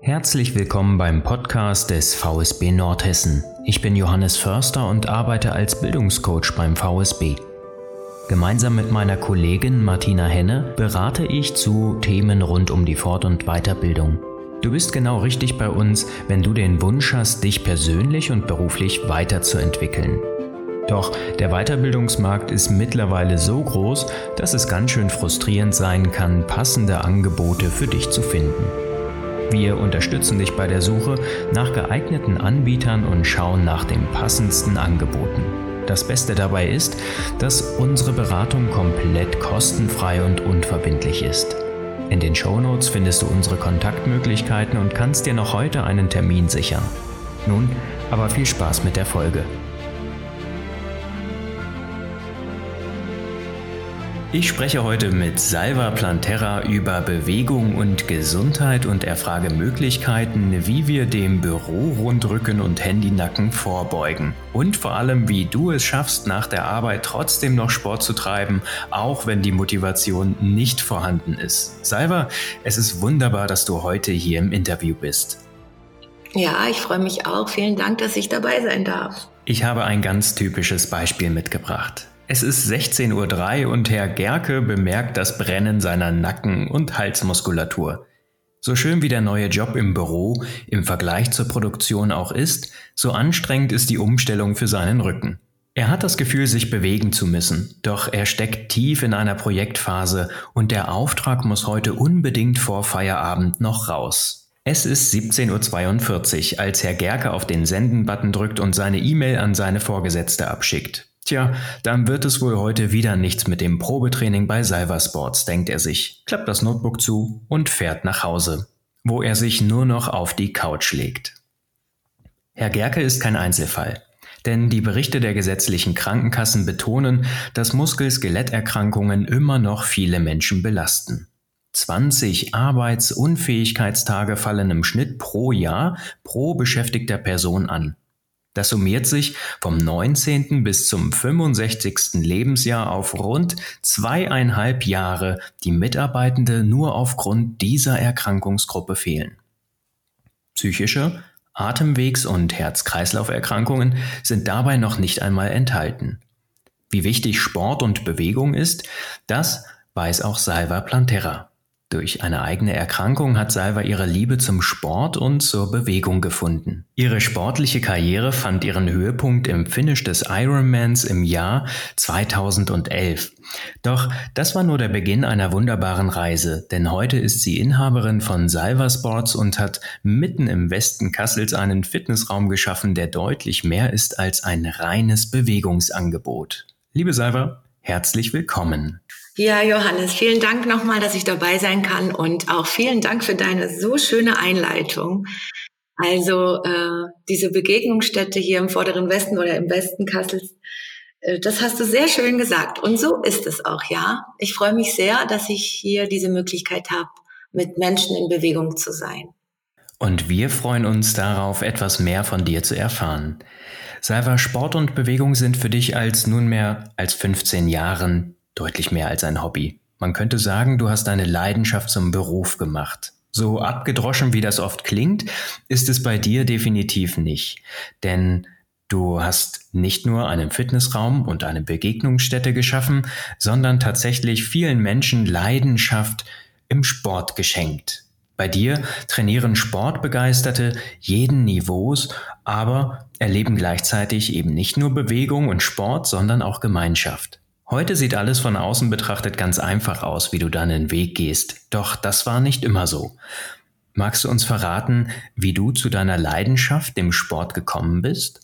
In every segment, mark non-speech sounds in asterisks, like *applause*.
Herzlich willkommen beim Podcast des VSB Nordhessen. Ich bin Johannes Förster und arbeite als Bildungscoach beim VSB. Gemeinsam mit meiner Kollegin Martina Henne berate ich zu Themen rund um die Fort- und Weiterbildung. Du bist genau richtig bei uns, wenn du den Wunsch hast, dich persönlich und beruflich weiterzuentwickeln. Doch der Weiterbildungsmarkt ist mittlerweile so groß, dass es ganz schön frustrierend sein kann, passende Angebote für dich zu finden. Wir unterstützen dich bei der Suche nach geeigneten Anbietern und schauen nach den passendsten Angeboten. Das Beste dabei ist, dass unsere Beratung komplett kostenfrei und unverbindlich ist. In den Shownotes findest du unsere Kontaktmöglichkeiten und kannst dir noch heute einen Termin sichern. Nun, aber viel Spaß mit der Folge. Ich spreche heute mit Salva Planterra über Bewegung und Gesundheit und erfrage Möglichkeiten, wie wir dem Büro-Rundrücken und Handynacken vorbeugen. Und vor allem, wie du es schaffst, nach der Arbeit trotzdem noch Sport zu treiben, auch wenn die Motivation nicht vorhanden ist. Salva, es ist wunderbar, dass du heute hier im Interview bist. Ja, ich freue mich auch. Vielen Dank, dass ich dabei sein darf. Ich habe ein ganz typisches Beispiel mitgebracht. Es ist 16.03 Uhr und Herr Gerke bemerkt das Brennen seiner Nacken- und Halsmuskulatur. So schön wie der neue Job im Büro im Vergleich zur Produktion auch ist, so anstrengend ist die Umstellung für seinen Rücken. Er hat das Gefühl, sich bewegen zu müssen, doch er steckt tief in einer Projektphase und der Auftrag muss heute unbedingt vor Feierabend noch raus. Es ist 17.42 Uhr, als Herr Gerke auf den Senden-Button drückt und seine E-Mail an seine Vorgesetzte abschickt. Tja, dann wird es wohl heute wieder nichts mit dem Probetraining bei Salva Sports, denkt er sich, klappt das Notebook zu und fährt nach Hause, wo er sich nur noch auf die Couch legt. Herr Gerke ist kein Einzelfall, denn die Berichte der gesetzlichen Krankenkassen betonen, dass Muskel-Skeletterkrankungen immer noch viele Menschen belasten. 20 Arbeitsunfähigkeitstage fallen im Schnitt pro Jahr pro beschäftigter Person an. Das summiert sich vom 19. bis zum 65. Lebensjahr auf rund zweieinhalb Jahre, die Mitarbeitende nur aufgrund dieser Erkrankungsgruppe fehlen. Psychische, Atemwegs- und Herz-Kreislauf-Erkrankungen sind dabei noch nicht einmal enthalten. Wie wichtig Sport und Bewegung ist, das weiß auch Salva Planterra. Durch eine eigene Erkrankung hat Salva ihre Liebe zum Sport und zur Bewegung gefunden. Ihre sportliche Karriere fand ihren Höhepunkt im Finish des Ironmans im Jahr 2011. Doch das war nur der Beginn einer wunderbaren Reise, denn heute ist sie Inhaberin von Salva Sports und hat mitten im Westen Kassels einen Fitnessraum geschaffen, der deutlich mehr ist als ein reines Bewegungsangebot. Liebe Salva, herzlich willkommen. Ja, Johannes, vielen Dank nochmal, dass ich dabei sein kann und auch vielen Dank für deine so schöne Einleitung. Also äh, diese Begegnungsstätte hier im vorderen Westen oder im Westen Kassels, äh, das hast du sehr schön gesagt. Und so ist es auch, ja. Ich freue mich sehr, dass ich hier diese Möglichkeit habe, mit Menschen in Bewegung zu sein. Und wir freuen uns darauf, etwas mehr von dir zu erfahren. Salva, Sport und Bewegung sind für dich als nunmehr als 15 Jahren deutlich mehr als ein Hobby. Man könnte sagen, du hast deine Leidenschaft zum Beruf gemacht. So abgedroschen wie das oft klingt, ist es bei dir definitiv nicht. Denn du hast nicht nur einen Fitnessraum und eine Begegnungsstätte geschaffen, sondern tatsächlich vielen Menschen Leidenschaft im Sport geschenkt. Bei dir trainieren Sportbegeisterte jeden Niveaus, aber erleben gleichzeitig eben nicht nur Bewegung und Sport, sondern auch Gemeinschaft. Heute sieht alles von außen betrachtet ganz einfach aus, wie du deinen Weg gehst. Doch das war nicht immer so. Magst du uns verraten, wie du zu deiner Leidenschaft, dem Sport, gekommen bist?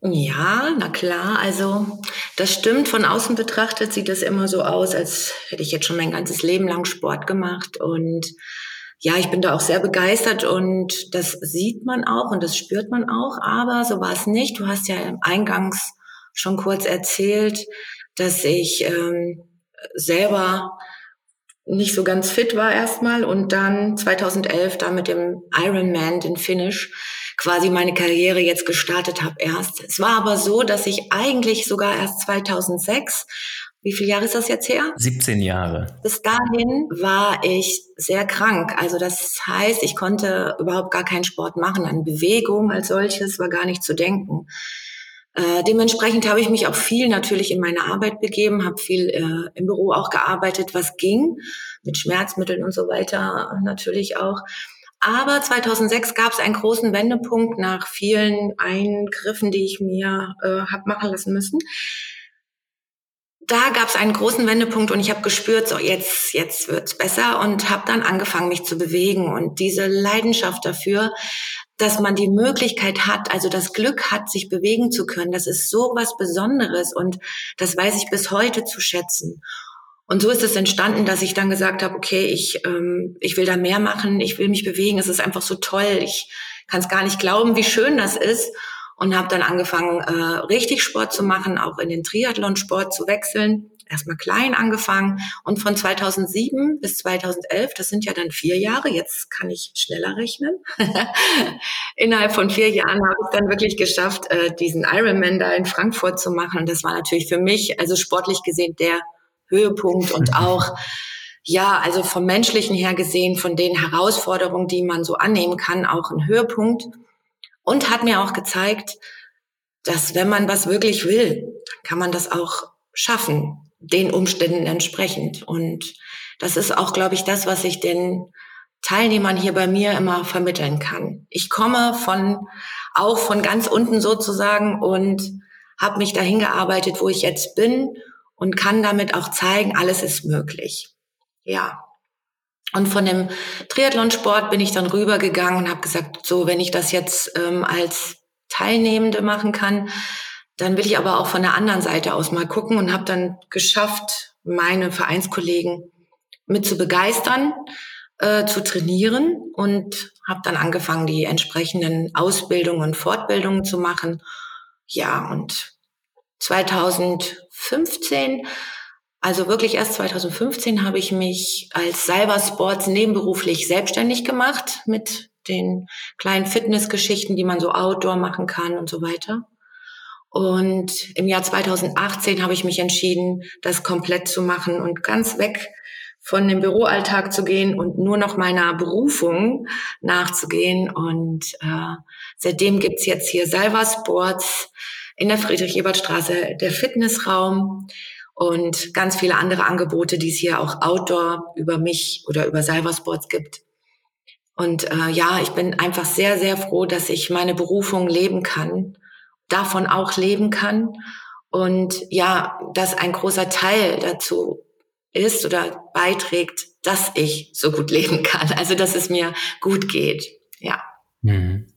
Ja, na klar. Also das stimmt. Von außen betrachtet sieht das immer so aus, als hätte ich jetzt schon mein ganzes Leben lang Sport gemacht. Und ja, ich bin da auch sehr begeistert und das sieht man auch und das spürt man auch. Aber so war es nicht. Du hast ja eingangs schon kurz erzählt, dass ich ähm, selber nicht so ganz fit war erstmal und dann 2011 da mit dem Ironman, den Finish, quasi meine Karriere jetzt gestartet habe erst. Es war aber so, dass ich eigentlich sogar erst 2006 wie viele Jahre ist das jetzt her? 17 Jahre. Bis dahin war ich sehr krank. Also das heißt, ich konnte überhaupt gar keinen Sport machen. An Bewegung als solches war gar nicht zu denken. Äh, dementsprechend habe ich mich auch viel natürlich in meine Arbeit begeben, habe viel äh, im Büro auch gearbeitet, was ging, mit Schmerzmitteln und so weiter natürlich auch. Aber 2006 gab es einen großen Wendepunkt nach vielen Eingriffen, die ich mir äh, habe machen lassen müssen. Da gab es einen großen Wendepunkt und ich habe gespürt, so jetzt jetzt wird's besser und habe dann angefangen, mich zu bewegen und diese Leidenschaft dafür, dass man die Möglichkeit hat, also das Glück hat, sich bewegen zu können. Das ist so was Besonderes und das weiß ich bis heute zu schätzen. Und so ist es entstanden, dass ich dann gesagt habe, okay, ich, ähm, ich will da mehr machen, ich will mich bewegen, es ist einfach so toll, ich kann es gar nicht glauben, wie schön das ist. Und habe dann angefangen, äh, richtig Sport zu machen, auch in den Triathlon-Sport zu wechseln. Erstmal klein angefangen und von 2007 bis 2011, das sind ja dann vier Jahre, jetzt kann ich schneller rechnen. *laughs* Innerhalb von vier Jahren habe ich dann wirklich geschafft, äh, diesen Ironman da in Frankfurt zu machen. Und das war natürlich für mich, also sportlich gesehen, der Höhepunkt und auch, ja, also vom menschlichen her gesehen, von den Herausforderungen, die man so annehmen kann, auch ein Höhepunkt. Und hat mir auch gezeigt, dass wenn man was wirklich will, kann man das auch schaffen, den Umständen entsprechend. Und das ist auch, glaube ich, das, was ich den Teilnehmern hier bei mir immer vermitteln kann. Ich komme von, auch von ganz unten sozusagen und habe mich dahin gearbeitet, wo ich jetzt bin und kann damit auch zeigen, alles ist möglich. Ja. Und von dem Triathlonsport bin ich dann rübergegangen und habe gesagt, so, wenn ich das jetzt ähm, als Teilnehmende machen kann, dann will ich aber auch von der anderen Seite aus mal gucken und habe dann geschafft, meine Vereinskollegen mit zu begeistern, äh, zu trainieren und habe dann angefangen, die entsprechenden Ausbildungen und Fortbildungen zu machen. Ja, und 2015, also wirklich erst 2015 habe ich mich als Cybersports nebenberuflich selbstständig gemacht mit den kleinen Fitnessgeschichten, die man so outdoor machen kann und so weiter. Und im Jahr 2018 habe ich mich entschieden, das komplett zu machen und ganz weg von dem Büroalltag zu gehen und nur noch meiner Berufung nachzugehen. Und äh, seitdem gibt's jetzt hier Salva Sports, in der Friedrich-Ebert-Straße der Fitnessraum und ganz viele andere Angebote, die es hier auch outdoor über mich oder über Cybersports gibt. Und äh, ja, ich bin einfach sehr, sehr froh, dass ich meine Berufung leben kann, davon auch leben kann. Und ja, dass ein großer Teil dazu ist oder beiträgt, dass ich so gut leben kann. Also, dass es mir gut geht. Ja. Mhm.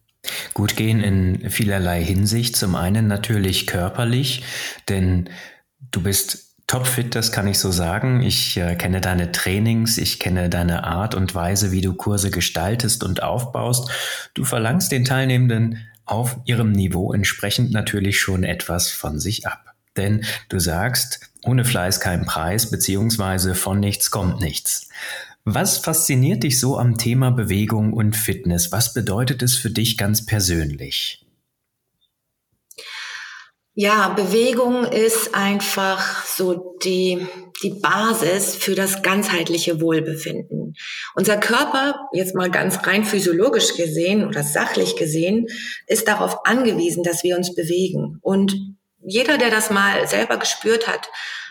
Gut gehen in vielerlei Hinsicht. Zum einen natürlich körperlich, denn du bist topfit, das kann ich so sagen. Ich äh, kenne deine Trainings, ich kenne deine Art und Weise, wie du Kurse gestaltest und aufbaust. Du verlangst den Teilnehmenden auf ihrem Niveau entsprechend natürlich schon etwas von sich ab. Denn du sagst, ohne Fleiß kein Preis, beziehungsweise von nichts kommt nichts. Was fasziniert dich so am Thema Bewegung und Fitness? Was bedeutet es für dich ganz persönlich? Ja, Bewegung ist einfach so die, die Basis für das ganzheitliche Wohlbefinden. Unser Körper, jetzt mal ganz rein physiologisch gesehen oder sachlich gesehen, ist darauf angewiesen, dass wir uns bewegen. Und jeder, der das mal selber gespürt hat,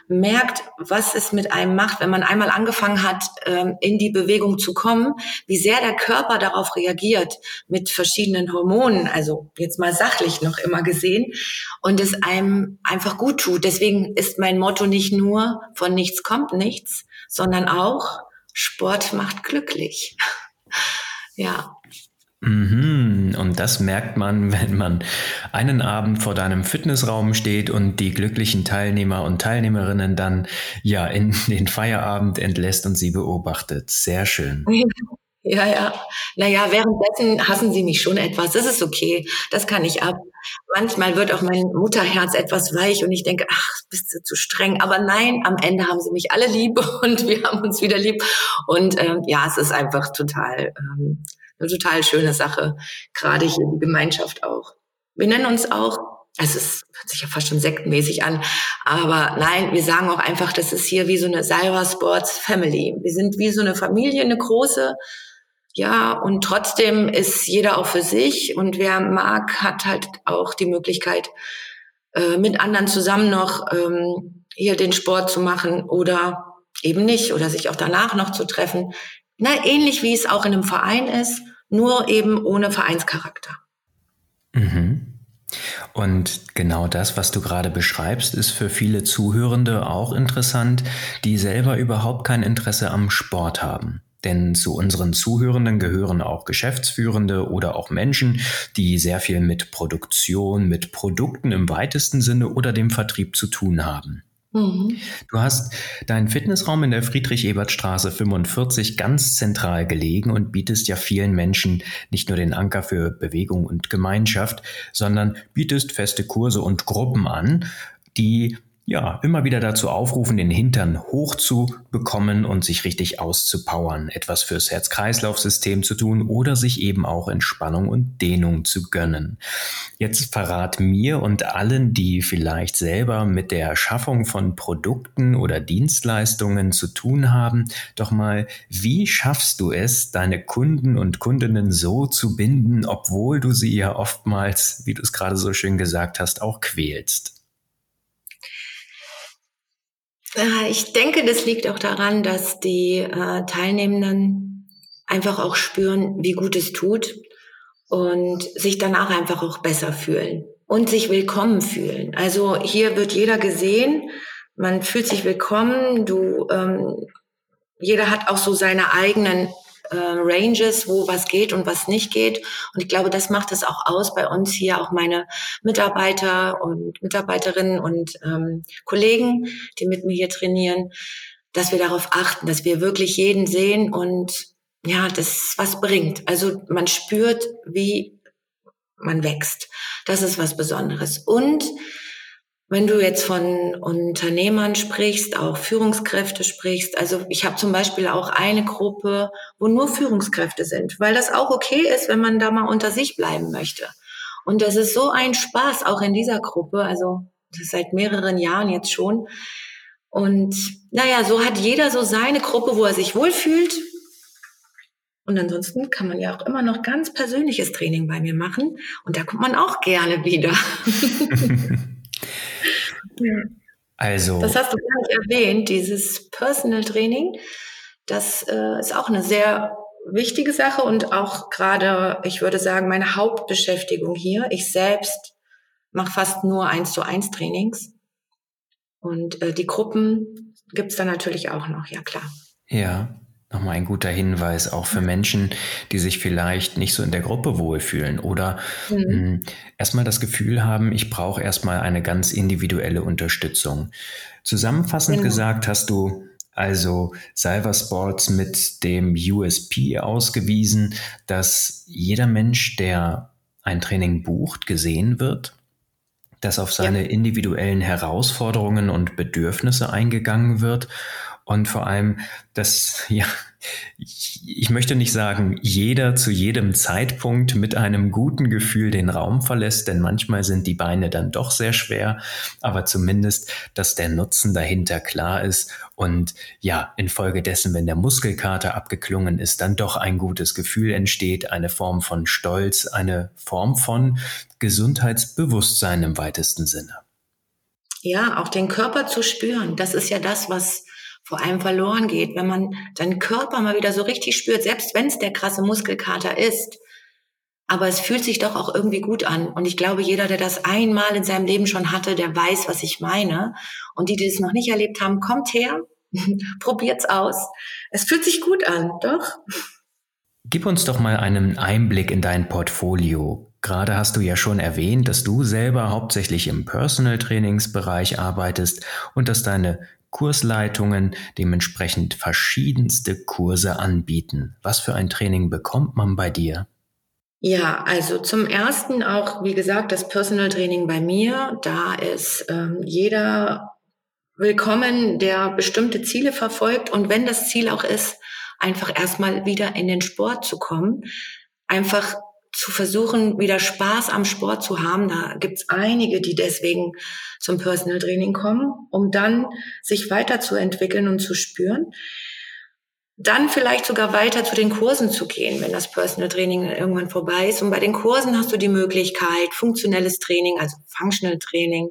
merkt, was es mit einem macht, wenn man einmal angefangen hat, ähm, in die Bewegung zu kommen, wie sehr der Körper darauf reagiert mit verschiedenen Hormonen, also jetzt mal sachlich noch immer gesehen, und es einem einfach gut tut. Deswegen ist mein Motto nicht nur von nichts kommt nichts, sondern auch Sport macht glücklich. *laughs* ja. Und das merkt man, *laughs* wenn man einen Abend vor deinem Fitnessraum steht und die glücklichen Teilnehmer und Teilnehmerinnen dann ja in *laughs* den Feierabend entlässt und sie beobachtet. Sehr schön. *laughs* Ja, ja. Naja, währenddessen hassen sie mich schon etwas. Das ist okay. Das kann ich ab. Manchmal wird auch mein Mutterherz etwas weich und ich denke, ach, bist du zu streng. Aber nein, am Ende haben sie mich alle lieb und wir haben uns wieder lieb. Und ähm, ja, es ist einfach total ähm, eine total schöne Sache, gerade hier die Gemeinschaft auch. Wir nennen uns auch also es hört sich ja fast schon sektenmäßig an, aber nein, wir sagen auch einfach, das ist hier wie so eine Salva Sports Family. Wir sind wie so eine Familie, eine große, ja, und trotzdem ist jeder auch für sich und wer mag, hat halt auch die Möglichkeit, äh, mit anderen zusammen noch ähm, hier den Sport zu machen oder eben nicht oder sich auch danach noch zu treffen. Na, ähnlich wie es auch in einem Verein ist, nur eben ohne Vereinscharakter. Mhm. Und genau das, was du gerade beschreibst, ist für viele Zuhörende auch interessant, die selber überhaupt kein Interesse am Sport haben. Denn zu unseren Zuhörenden gehören auch Geschäftsführende oder auch Menschen, die sehr viel mit Produktion, mit Produkten im weitesten Sinne oder dem Vertrieb zu tun haben. Mhm. Du hast deinen Fitnessraum in der Friedrich-Ebert-Straße 45 ganz zentral gelegen und bietest ja vielen Menschen nicht nur den Anker für Bewegung und Gemeinschaft, sondern bietest feste Kurse und Gruppen an, die ja, immer wieder dazu aufrufen, den Hintern hoch zu bekommen und sich richtig auszupowern, etwas fürs Herz-Kreislauf-System zu tun oder sich eben auch Entspannung und Dehnung zu gönnen. Jetzt verrat mir und allen, die vielleicht selber mit der Schaffung von Produkten oder Dienstleistungen zu tun haben, doch mal, wie schaffst du es, deine Kunden und Kundinnen so zu binden, obwohl du sie ja oftmals, wie du es gerade so schön gesagt hast, auch quälst? Äh, ich denke, das liegt auch daran, dass die äh, Teilnehmenden einfach auch spüren, wie gut es tut und sich danach einfach auch besser fühlen und sich willkommen fühlen. Also hier wird jeder gesehen, man fühlt sich willkommen, du, ähm, jeder hat auch so seine eigenen äh, Ranges, wo was geht und was nicht geht. Und ich glaube, das macht es auch aus bei uns hier, auch meine Mitarbeiter und Mitarbeiterinnen und ähm, Kollegen, die mit mir hier trainieren, dass wir darauf achten, dass wir wirklich jeden sehen und ja, das was bringt. Also man spürt, wie man wächst. Das ist was Besonderes. Und wenn du jetzt von Unternehmern sprichst, auch Führungskräfte sprichst, also ich habe zum Beispiel auch eine Gruppe, wo nur Führungskräfte sind, weil das auch okay ist, wenn man da mal unter sich bleiben möchte. Und das ist so ein Spaß auch in dieser Gruppe, also seit mehreren Jahren jetzt schon. Und naja, so hat jeder so seine Gruppe, wo er sich wohlfühlt. Und ansonsten kann man ja auch immer noch ganz persönliches Training bei mir machen. Und da kommt man auch gerne wieder. *laughs* *laughs* Also. Das hast du gar nicht erwähnt, dieses Personal Training. Das äh, ist auch eine sehr wichtige Sache und auch gerade, ich würde sagen, meine Hauptbeschäftigung hier. Ich selbst mache fast nur eins zu eins Trainings. Und äh, die Gruppen gibt's dann natürlich auch noch, ja klar. Ja. Nochmal ein guter Hinweis auch für Menschen, die sich vielleicht nicht so in der Gruppe wohlfühlen oder mhm. mh, hm, erstmal das Gefühl haben, ich brauche erstmal eine ganz individuelle Unterstützung. Zusammenfassend genau. gesagt hast du also Salva Sports mit dem USP ausgewiesen, dass jeder Mensch, der ein Training bucht, gesehen wird, dass auf seine ja. individuellen Herausforderungen und Bedürfnisse eingegangen wird und vor allem, dass, *laughs* ja, ich möchte nicht sagen, jeder zu jedem Zeitpunkt mit einem guten Gefühl den Raum verlässt, denn manchmal sind die Beine dann doch sehr schwer, aber zumindest, dass der Nutzen dahinter klar ist und ja, infolgedessen, wenn der Muskelkater abgeklungen ist, dann doch ein gutes Gefühl entsteht, eine Form von Stolz, eine Form von Gesundheitsbewusstsein im weitesten Sinne. Ja, auch den Körper zu spüren, das ist ja das, was vor allem verloren geht, wenn man seinen Körper mal wieder so richtig spürt, selbst wenn es der krasse Muskelkater ist. Aber es fühlt sich doch auch irgendwie gut an. Und ich glaube, jeder, der das einmal in seinem Leben schon hatte, der weiß, was ich meine. Und die, die es noch nicht erlebt haben, kommt her, *laughs* probiert's aus. Es fühlt sich gut an, doch. Gib uns doch mal einen Einblick in dein Portfolio. Gerade hast du ja schon erwähnt, dass du selber hauptsächlich im Personal Trainingsbereich arbeitest und dass deine Kursleitungen dementsprechend verschiedenste Kurse anbieten. Was für ein Training bekommt man bei dir? Ja, also zum ersten auch, wie gesagt, das Personal Training bei mir. Da ist ähm, jeder willkommen, der bestimmte Ziele verfolgt. Und wenn das Ziel auch ist, einfach erstmal wieder in den Sport zu kommen, einfach zu versuchen, wieder Spaß am Sport zu haben. Da gibt's einige, die deswegen zum Personal Training kommen, um dann sich weiterzuentwickeln und zu spüren. Dann vielleicht sogar weiter zu den Kursen zu gehen, wenn das Personal Training irgendwann vorbei ist. Und bei den Kursen hast du die Möglichkeit, funktionelles Training, also Functional Training,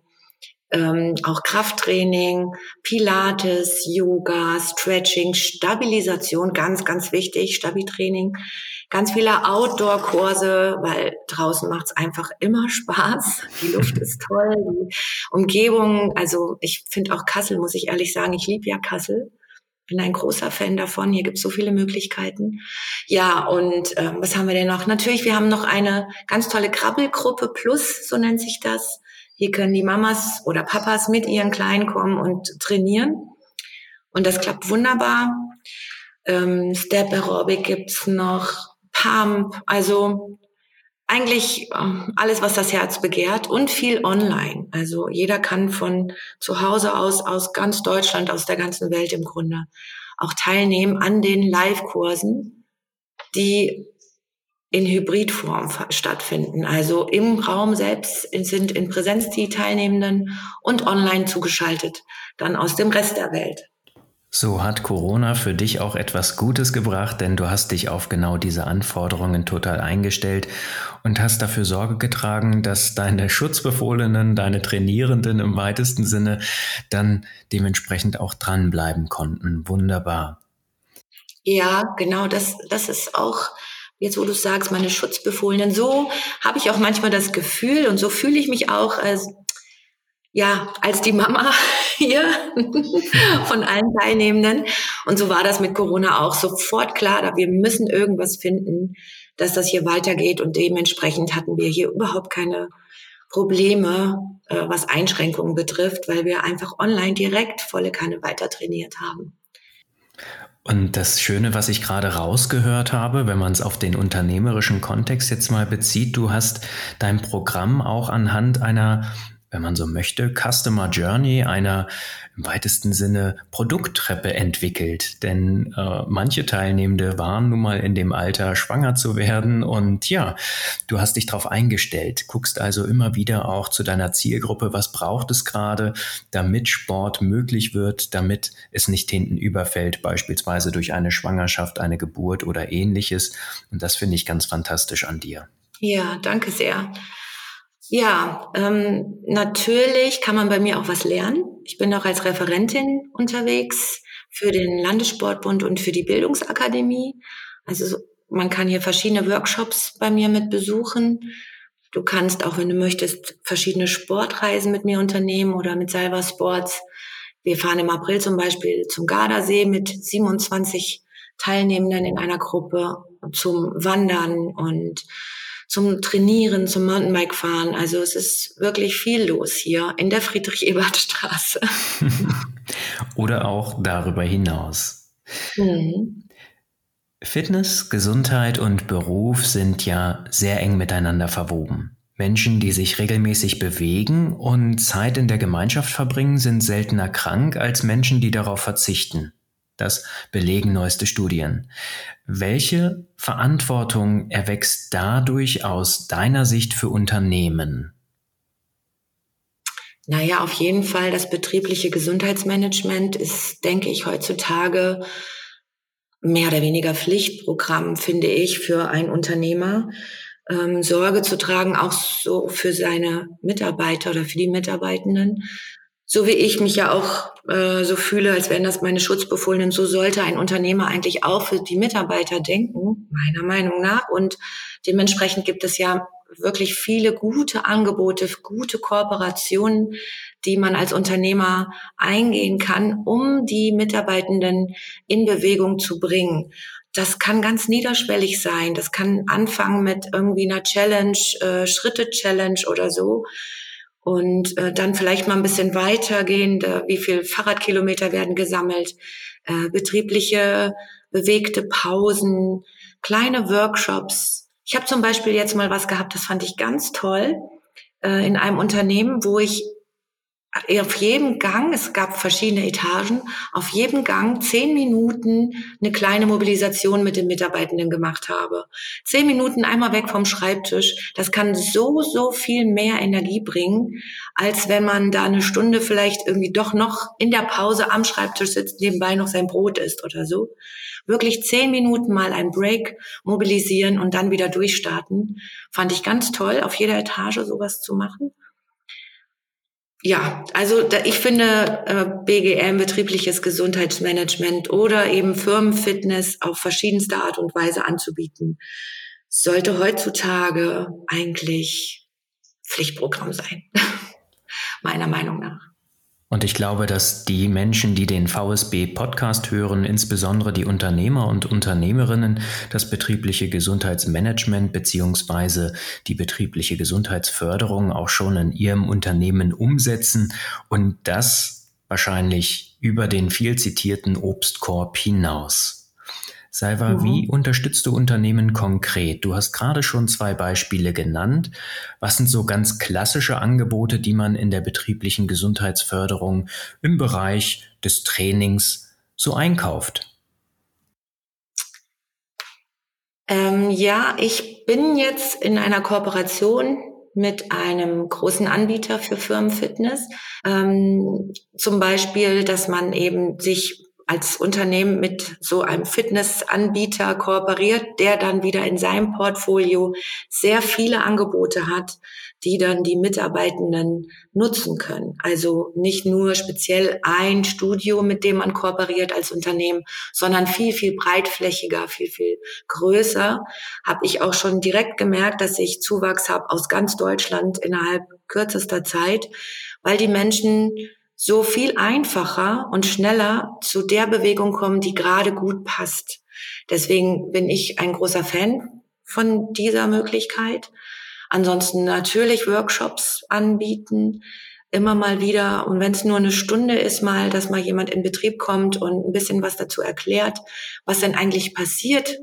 ähm, auch Krafttraining, Pilates, Yoga, Stretching, Stabilisation, ganz, ganz wichtig, Stabi-Training, ganz viele Outdoor-Kurse, weil draußen macht's einfach immer Spaß. Die Luft ist toll, die Umgebung, also ich finde auch Kassel, muss ich ehrlich sagen, ich liebe ja Kassel bin ein großer Fan davon. Hier gibt es so viele Möglichkeiten. Ja, und ähm, was haben wir denn noch? Natürlich, wir haben noch eine ganz tolle Krabbelgruppe Plus, so nennt sich das. Hier können die Mamas oder Papas mit ihren Kleinen kommen und trainieren. Und das klappt wunderbar. Ähm, Step Aerobic gibt's noch, Pump, also eigentlich ähm, alles, was das Herz begehrt und viel online. Also jeder kann von zu Hause aus, aus ganz Deutschland, aus der ganzen Welt im Grunde auch teilnehmen an den Live-Kursen, die in Hybridform stattfinden. Also im Raum selbst sind in Präsenz die Teilnehmenden und online zugeschaltet, dann aus dem Rest der Welt. So hat Corona für dich auch etwas Gutes gebracht, denn du hast dich auf genau diese Anforderungen total eingestellt und hast dafür Sorge getragen, dass deine Schutzbefohlenen, deine Trainierenden im weitesten Sinne dann dementsprechend auch dranbleiben konnten. Wunderbar. Ja, genau, das, das ist auch jetzt wo du sagst, meine Schutzbefohlenen, so habe ich auch manchmal das Gefühl und so fühle ich mich auch als, ja, als die Mama *laughs* hier von allen Teilnehmenden. Und so war das mit Corona auch sofort klar, wir müssen irgendwas finden, dass das hier weitergeht und dementsprechend hatten wir hier überhaupt keine Probleme, äh, was Einschränkungen betrifft, weil wir einfach online direkt volle Kanne weiter trainiert haben. Und das Schöne, was ich gerade rausgehört habe, wenn man es auf den unternehmerischen Kontext jetzt mal bezieht, du hast dein Programm auch anhand einer wenn man so möchte, Customer Journey einer im weitesten Sinne Produkttreppe entwickelt. Denn äh, manche Teilnehmende waren nun mal in dem Alter, schwanger zu werden. Und ja, du hast dich darauf eingestellt, guckst also immer wieder auch zu deiner Zielgruppe, was braucht es gerade, damit Sport möglich wird, damit es nicht hinten überfällt, beispielsweise durch eine Schwangerschaft, eine Geburt oder ähnliches. Und das finde ich ganz fantastisch an dir. Ja, danke sehr. Ja, ähm, natürlich kann man bei mir auch was lernen. Ich bin auch als Referentin unterwegs für den Landessportbund und für die Bildungsakademie. Also man kann hier verschiedene Workshops bei mir mit besuchen. Du kannst auch, wenn du möchtest, verschiedene Sportreisen mit mir unternehmen oder mit Salva Sports. Wir fahren im April zum Beispiel zum Gardasee mit 27 Teilnehmenden in einer Gruppe zum Wandern und zum Trainieren, zum Mountainbike-Fahren. Also es ist wirklich viel los hier in der Friedrich-Ebert-Straße. *laughs* Oder auch darüber hinaus. Mhm. Fitness, Gesundheit und Beruf sind ja sehr eng miteinander verwoben. Menschen, die sich regelmäßig bewegen und Zeit in der Gemeinschaft verbringen, sind seltener krank als Menschen, die darauf verzichten. Das belegen neueste Studien. Welche Verantwortung erwächst dadurch aus deiner Sicht für Unternehmen? Naja, auf jeden Fall das betriebliche Gesundheitsmanagement ist, denke ich, heutzutage mehr oder weniger Pflichtprogramm, finde ich, für ein Unternehmer. Ähm, Sorge zu tragen, auch so für seine Mitarbeiter oder für die Mitarbeitenden so wie ich mich ja auch äh, so fühle, als wären das meine Schutzbefohlenen, so sollte ein Unternehmer eigentlich auch für die Mitarbeiter denken, meiner Meinung nach. Und dementsprechend gibt es ja wirklich viele gute Angebote, gute Kooperationen, die man als Unternehmer eingehen kann, um die Mitarbeitenden in Bewegung zu bringen. Das kann ganz niederschwellig sein. Das kann anfangen mit irgendwie einer Challenge, äh, Schritte-Challenge oder so und äh, dann vielleicht mal ein bisschen weitergehen, wie viel Fahrradkilometer werden gesammelt, äh, betriebliche bewegte Pausen, kleine Workshops. Ich habe zum Beispiel jetzt mal was gehabt, das fand ich ganz toll, äh, in einem Unternehmen, wo ich auf jedem Gang, es gab verschiedene Etagen, auf jedem Gang zehn Minuten eine kleine Mobilisation mit den Mitarbeitenden gemacht habe. Zehn Minuten einmal weg vom Schreibtisch, das kann so, so viel mehr Energie bringen, als wenn man da eine Stunde vielleicht irgendwie doch noch in der Pause am Schreibtisch sitzt, nebenbei noch sein Brot isst oder so. Wirklich zehn Minuten mal ein Break mobilisieren und dann wieder durchstarten, fand ich ganz toll, auf jeder Etage sowas zu machen ja, also da, ich finde äh, BGM, betriebliches Gesundheitsmanagement oder eben Firmenfitness auf verschiedenste Art und Weise anzubieten, sollte heutzutage eigentlich Pflichtprogramm sein, *laughs* meiner Meinung nach. Und ich glaube, dass die Menschen, die den VSB-Podcast hören, insbesondere die Unternehmer und Unternehmerinnen, das betriebliche Gesundheitsmanagement beziehungsweise die betriebliche Gesundheitsförderung auch schon in ihrem Unternehmen umsetzen und das wahrscheinlich über den viel zitierten Obstkorb hinaus. Salva, mhm. wie unterstützt du Unternehmen konkret? Du hast gerade schon zwei Beispiele genannt. Was sind so ganz klassische Angebote, die man in der betrieblichen Gesundheitsförderung im Bereich des Trainings so einkauft? Ähm, ja, ich bin jetzt in einer Kooperation mit einem großen Anbieter für Firmenfitness. Ähm, zum Beispiel, dass man eben sich als Unternehmen mit so einem Fitnessanbieter kooperiert, der dann wieder in seinem Portfolio sehr viele Angebote hat, die dann die Mitarbeitenden nutzen können. Also nicht nur speziell ein Studio, mit dem man kooperiert als Unternehmen, sondern viel, viel breitflächiger, viel, viel größer. Habe ich auch schon direkt gemerkt, dass ich Zuwachs habe aus ganz Deutschland innerhalb kürzester Zeit, weil die Menschen so viel einfacher und schneller zu der Bewegung kommen, die gerade gut passt. Deswegen bin ich ein großer Fan von dieser Möglichkeit. Ansonsten natürlich Workshops anbieten, immer mal wieder. Und wenn es nur eine Stunde ist, mal, dass mal jemand in Betrieb kommt und ein bisschen was dazu erklärt, was denn eigentlich passiert,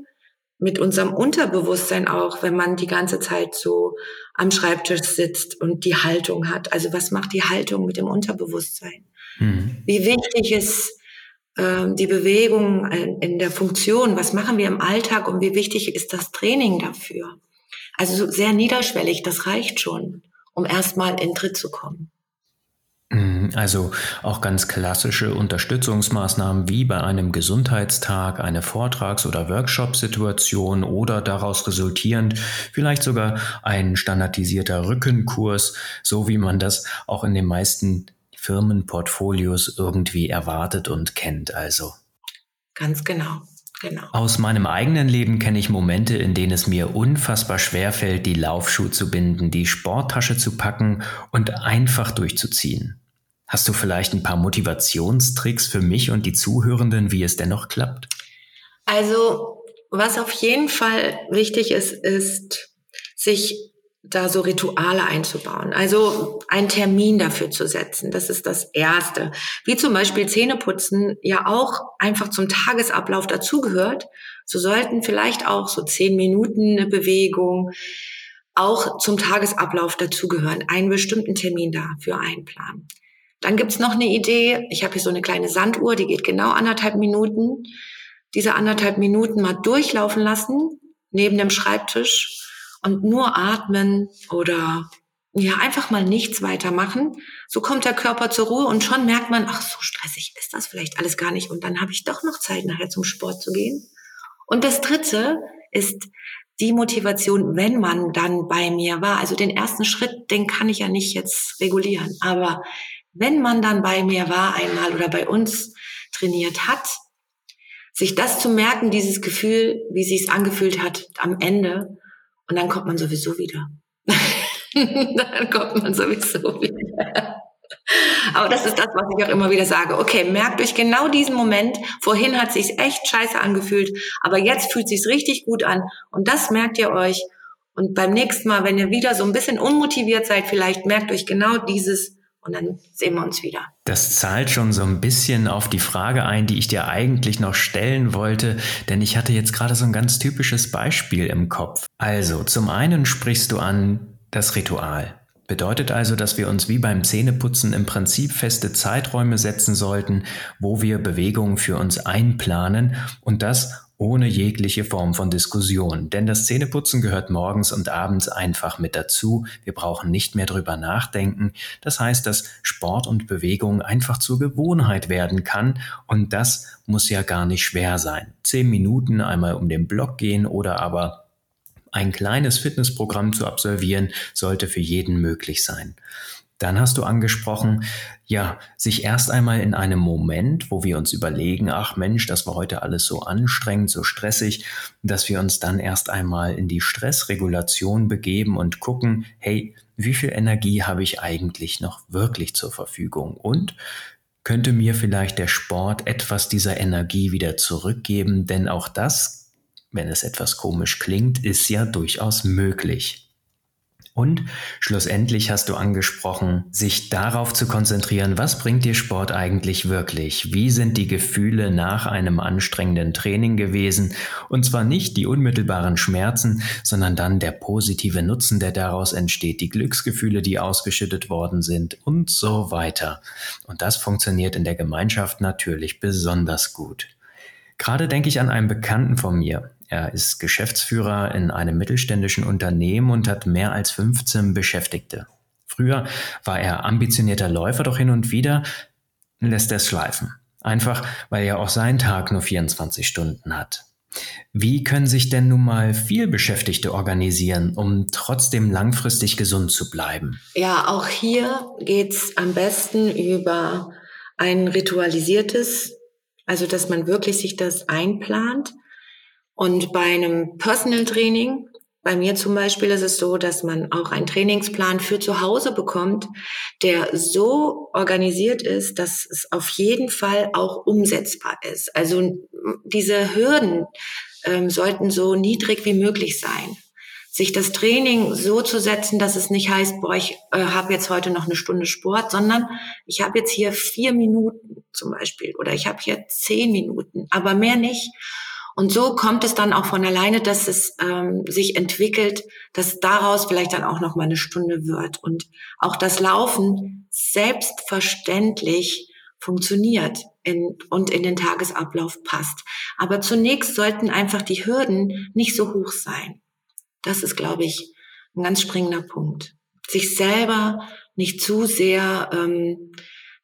mit unserem Unterbewusstsein auch, wenn man die ganze Zeit so am Schreibtisch sitzt und die Haltung hat. Also was macht die Haltung mit dem Unterbewusstsein? Mhm. Wie wichtig ist äh, die Bewegung in der Funktion? Was machen wir im Alltag und wie wichtig ist das Training dafür? Also sehr niederschwellig, das reicht schon, um erstmal in Tritt zu kommen. Mhm, also auch ganz klassische Unterstützungsmaßnahmen wie bei einem Gesundheitstag, eine Vortrags- oder Workshop-Situation oder daraus resultierend vielleicht sogar ein standardisierter Rückenkurs, so wie man das auch in den meisten Firmenportfolios irgendwie erwartet und kennt. Also. Ganz genau. Genau. Aus meinem eigenen Leben kenne ich Momente, in denen es mir unfassbar schwer fällt, die Laufschuhe zu binden, die Sporttasche zu packen und einfach durchzuziehen. Hast du vielleicht ein paar Motivationstricks für mich und die Zuhörenden, wie es dennoch klappt? Also, was auf jeden Fall wichtig ist, ist, sich da so Rituale einzubauen. Also einen Termin dafür zu setzen. Das ist das Erste. Wie zum Beispiel Zähneputzen ja auch einfach zum Tagesablauf dazugehört. So sollten vielleicht auch so zehn Minuten eine Bewegung auch zum Tagesablauf dazugehören. Einen bestimmten Termin dafür einplanen. Dann gibt's noch eine Idee. Ich habe hier so eine kleine Sanduhr, die geht genau anderthalb Minuten. Diese anderthalb Minuten mal durchlaufen lassen neben dem Schreibtisch und nur atmen oder ja, einfach mal nichts weitermachen. So kommt der Körper zur Ruhe und schon merkt man, ach, so stressig ist das vielleicht alles gar nicht. Und dann habe ich doch noch Zeit, nachher zum Sport zu gehen. Und das dritte ist die Motivation, wenn man dann bei mir war. Also den ersten Schritt, den kann ich ja nicht jetzt regulieren. Aber wenn man dann bei mir war einmal oder bei uns trainiert hat, sich das zu merken, dieses Gefühl, wie sie es angefühlt hat am Ende, und dann kommt man sowieso wieder. *laughs* dann kommt man sowieso wieder. Aber das ist das, was ich auch immer wieder sage. Okay, merkt euch genau diesen Moment. Vorhin hat sich's echt scheiße angefühlt, aber jetzt fühlt sich's richtig gut an. Und das merkt ihr euch. Und beim nächsten Mal, wenn ihr wieder so ein bisschen unmotiviert seid, vielleicht merkt euch genau dieses und dann sehen wir uns wieder. Das zahlt schon so ein bisschen auf die Frage ein, die ich dir eigentlich noch stellen wollte, denn ich hatte jetzt gerade so ein ganz typisches Beispiel im Kopf. Also, zum einen sprichst du an das Ritual. Bedeutet also, dass wir uns wie beim Zähneputzen im Prinzip feste Zeiträume setzen sollten, wo wir Bewegungen für uns einplanen und das ohne jegliche Form von Diskussion. Denn das Zähneputzen gehört morgens und abends einfach mit dazu. Wir brauchen nicht mehr drüber nachdenken. Das heißt, dass Sport und Bewegung einfach zur Gewohnheit werden kann und das muss ja gar nicht schwer sein. Zehn Minuten einmal um den Block gehen oder aber ein kleines Fitnessprogramm zu absolvieren, sollte für jeden möglich sein. Dann hast du angesprochen, ja, sich erst einmal in einem Moment, wo wir uns überlegen, ach Mensch, das war heute alles so anstrengend, so stressig, dass wir uns dann erst einmal in die Stressregulation begeben und gucken, hey, wie viel Energie habe ich eigentlich noch wirklich zur Verfügung? Und könnte mir vielleicht der Sport etwas dieser Energie wieder zurückgeben? Denn auch das, wenn es etwas komisch klingt, ist ja durchaus möglich. Und schlussendlich hast du angesprochen, sich darauf zu konzentrieren, was bringt dir Sport eigentlich wirklich? Wie sind die Gefühle nach einem anstrengenden Training gewesen? Und zwar nicht die unmittelbaren Schmerzen, sondern dann der positive Nutzen, der daraus entsteht, die Glücksgefühle, die ausgeschüttet worden sind und so weiter. Und das funktioniert in der Gemeinschaft natürlich besonders gut. Gerade denke ich an einen Bekannten von mir. Er ist Geschäftsführer in einem mittelständischen Unternehmen und hat mehr als 15 Beschäftigte. Früher war er ambitionierter Läufer, doch hin und wieder lässt er es schleifen. Einfach, weil er auch seinen Tag nur 24 Stunden hat. Wie können sich denn nun mal viel Beschäftigte organisieren, um trotzdem langfristig gesund zu bleiben? Ja, auch hier geht's am besten über ein ritualisiertes, also dass man wirklich sich das einplant und bei einem Personal Training, bei mir zum Beispiel ist es so, dass man auch einen Trainingsplan für zu Hause bekommt, der so organisiert ist, dass es auf jeden Fall auch umsetzbar ist. Also diese Hürden ähm, sollten so niedrig wie möglich sein. Sich das Training so zu setzen, dass es nicht heißt, boah, ich äh, habe jetzt heute noch eine Stunde Sport, sondern ich habe jetzt hier vier Minuten zum Beispiel oder ich habe hier zehn Minuten, aber mehr nicht. Und so kommt es dann auch von alleine, dass es ähm, sich entwickelt, dass daraus vielleicht dann auch noch mal eine Stunde wird und auch das Laufen selbstverständlich funktioniert in, und in den Tagesablauf passt. Aber zunächst sollten einfach die Hürden nicht so hoch sein. Das ist, glaube ich, ein ganz springender Punkt. Sich selber nicht zu sehr ähm,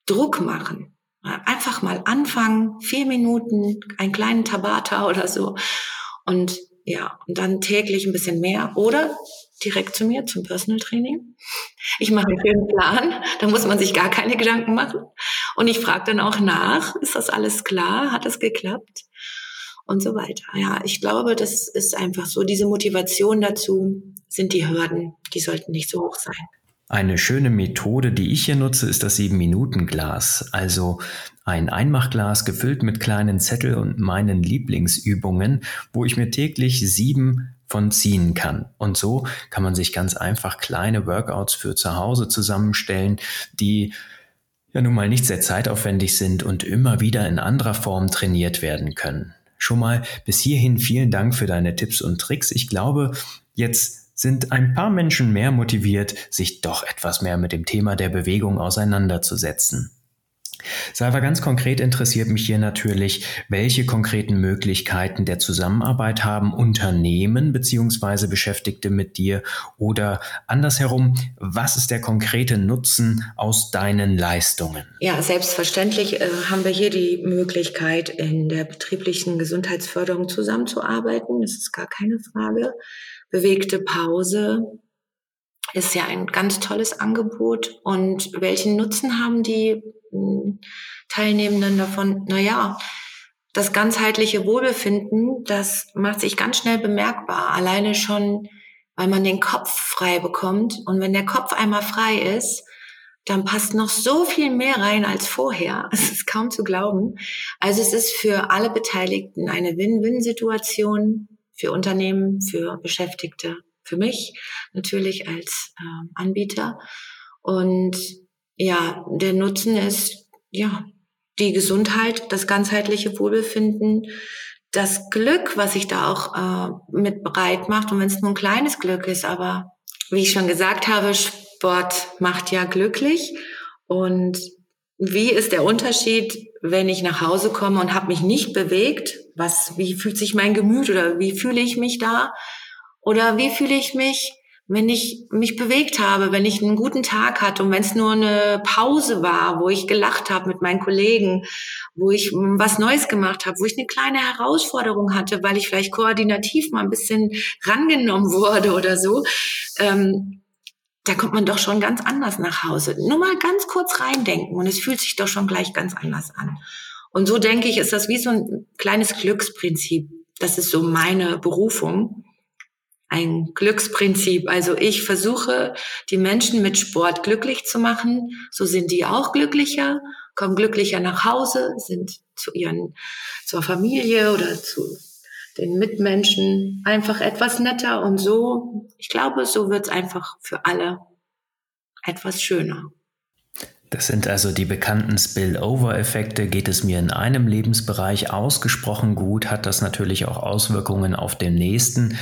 Druck machen. Einfach mal anfangen, vier Minuten, einen kleinen Tabata *laughs* oder so. Und ja, und dann täglich ein bisschen mehr oder direkt zu mir zum Personal Training. Ich mache einen schönen Plan, da muss man sich gar keine Gedanken machen. Und ich frage dann auch nach, ist das alles klar? Hat das geklappt? Und so weiter. Ja, ich glaube, das ist einfach so. Diese Motivation dazu sind die Hürden, die sollten nicht so hoch sein. Eine schöne Methode, die ich hier nutze, ist das 7-Minuten-Glas. Also ein Einmachglas gefüllt mit kleinen Zettel und meinen Lieblingsübungen, wo ich mir täglich sieben von ziehen kann. Und so kann man sich ganz einfach kleine Workouts für zu Hause zusammenstellen, die ja nun mal nicht sehr zeitaufwendig sind und immer wieder in anderer Form trainiert werden können. Schon mal bis hierhin vielen Dank für deine Tipps und Tricks. Ich glaube, jetzt sind ein paar Menschen mehr motiviert, sich doch etwas mehr mit dem Thema der Bewegung auseinanderzusetzen. Salva, ganz konkret interessiert mich hier natürlich, welche konkreten Möglichkeiten der Zusammenarbeit haben Unternehmen bzw. Beschäftigte mit dir oder andersherum, was ist der konkrete Nutzen aus deinen Leistungen? Ja, selbstverständlich äh, haben wir hier die Möglichkeit, in der betrieblichen Gesundheitsförderung zusammenzuarbeiten. Das ist gar keine Frage bewegte Pause ist ja ein ganz tolles Angebot. Und welchen Nutzen haben die hm, Teilnehmenden davon? Naja, das ganzheitliche Wohlbefinden, das macht sich ganz schnell bemerkbar. Alleine schon, weil man den Kopf frei bekommt. Und wenn der Kopf einmal frei ist, dann passt noch so viel mehr rein als vorher. *laughs* Es ist kaum zu glauben. Also es ist für alle Beteiligten eine Win-Win-Situation für Unternehmen, für Beschäftigte, für mich natürlich als äh, Anbieter. Und ja, der Nutzen ist ja die Gesundheit, das ganzheitliche Wohlbefinden, das Glück, was sich da auch äh, mit bereit macht. Und wenn es nur ein kleines Glück ist, aber wie ich schon gesagt habe, Sport macht ja glücklich. Und wie ist der Unterschied, wenn ich nach Hause komme und habe mich nicht bewegt? Was, wie fühlt sich mein Gemüt oder wie fühle ich mich da? Oder wie fühle ich mich, wenn ich mich bewegt habe, wenn ich einen guten Tag hatte und wenn es nur eine Pause war, wo ich gelacht habe mit meinen Kollegen, wo ich was Neues gemacht habe, wo ich eine kleine Herausforderung hatte, weil ich vielleicht koordinativ mal ein bisschen rangenommen wurde oder so. Ähm, da kommt man doch schon ganz anders nach Hause. Nur mal ganz kurz reindenken und es fühlt sich doch schon gleich ganz anders an. Und so denke ich, ist das wie so ein kleines Glücksprinzip. Das ist so meine Berufung. Ein Glücksprinzip. Also ich versuche, die Menschen mit Sport glücklich zu machen. So sind die auch glücklicher, kommen glücklicher nach Hause, sind zu ihren, zur Familie oder zu den Mitmenschen einfach etwas netter und so, ich glaube, so wird es einfach für alle etwas schöner. Das sind also die bekannten Spillover-Effekte. Geht es mir in einem Lebensbereich ausgesprochen gut, hat das natürlich auch Auswirkungen auf den nächsten.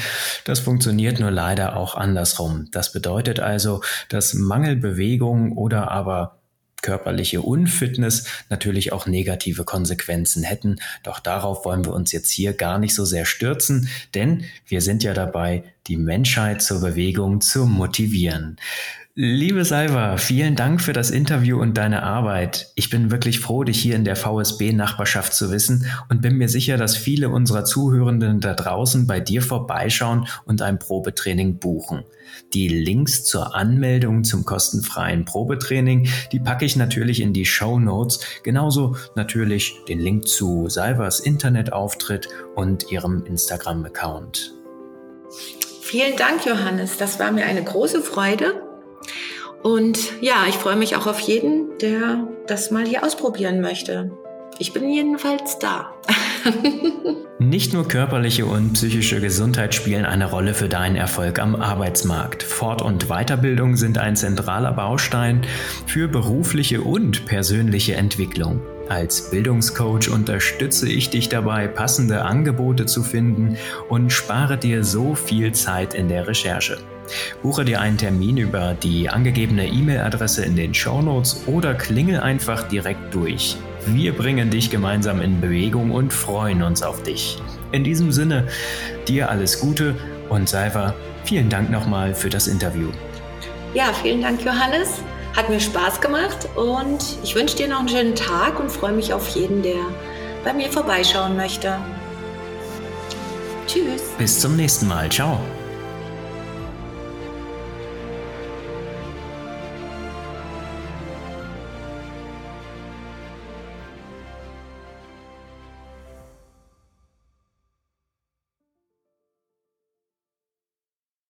Das funktioniert nur leider auch andersrum. Das bedeutet also, dass Mangelbewegung oder aber körperliche Unfitness natürlich auch negative Konsequenzen hätten. Doch darauf wollen wir uns jetzt hier gar nicht so sehr stürzen, denn wir sind ja dabei, die Menschheit zur Bewegung zu motivieren. Liebe Salva, vielen Dank für das Interview und deine Arbeit. Ich bin wirklich froh, dich hier in der VSB-Nachbarschaft zu wissen und bin mir sicher, dass viele unserer Zuhörenden da draußen bei dir vorbeischauen und ein Probetraining buchen. Die Links zur Anmeldung zum kostenfreien Probetraining, die packe ich natürlich in die Show Notes, genauso natürlich den Link zu Salvas Internetauftritt und ihrem Instagram-Account. Vielen Dank, Johannes. Das war mir eine große Freude und ja, ich freue mich auch auf jeden, der das mal hier ausprobieren möchte. Ich bin jedenfalls da. *laughs* Nicht nur körperliche und psychische Gesundheit spielen eine Rolle für deinen Erfolg am Arbeitsmarkt. Fort- und Weiterbildung sind ein zentraler Baustein für berufliche und persönliche Entwicklung. Als Bildungscoach unterstütze ich dich dabei, passende Angebote zu finden und spare dir so viel Zeit in der Recherche. Buche dir einen Termin über die angegebene E-Mail-Adresse in den Show Notes oder klingel einfach direkt durch. Wir bringen dich gemeinsam in Bewegung und freuen uns auf dich. In diesem Sinne, dir alles Gute und Seifer, vielen Dank nochmal für das Interview. Ja, vielen Dank, Johannes. Hat mir Spaß gemacht und ich wünsche dir noch einen schönen Tag und freue mich auf jeden, der bei mir vorbeischauen möchte. Tschüss. Bis zum nächsten Mal. Ciao.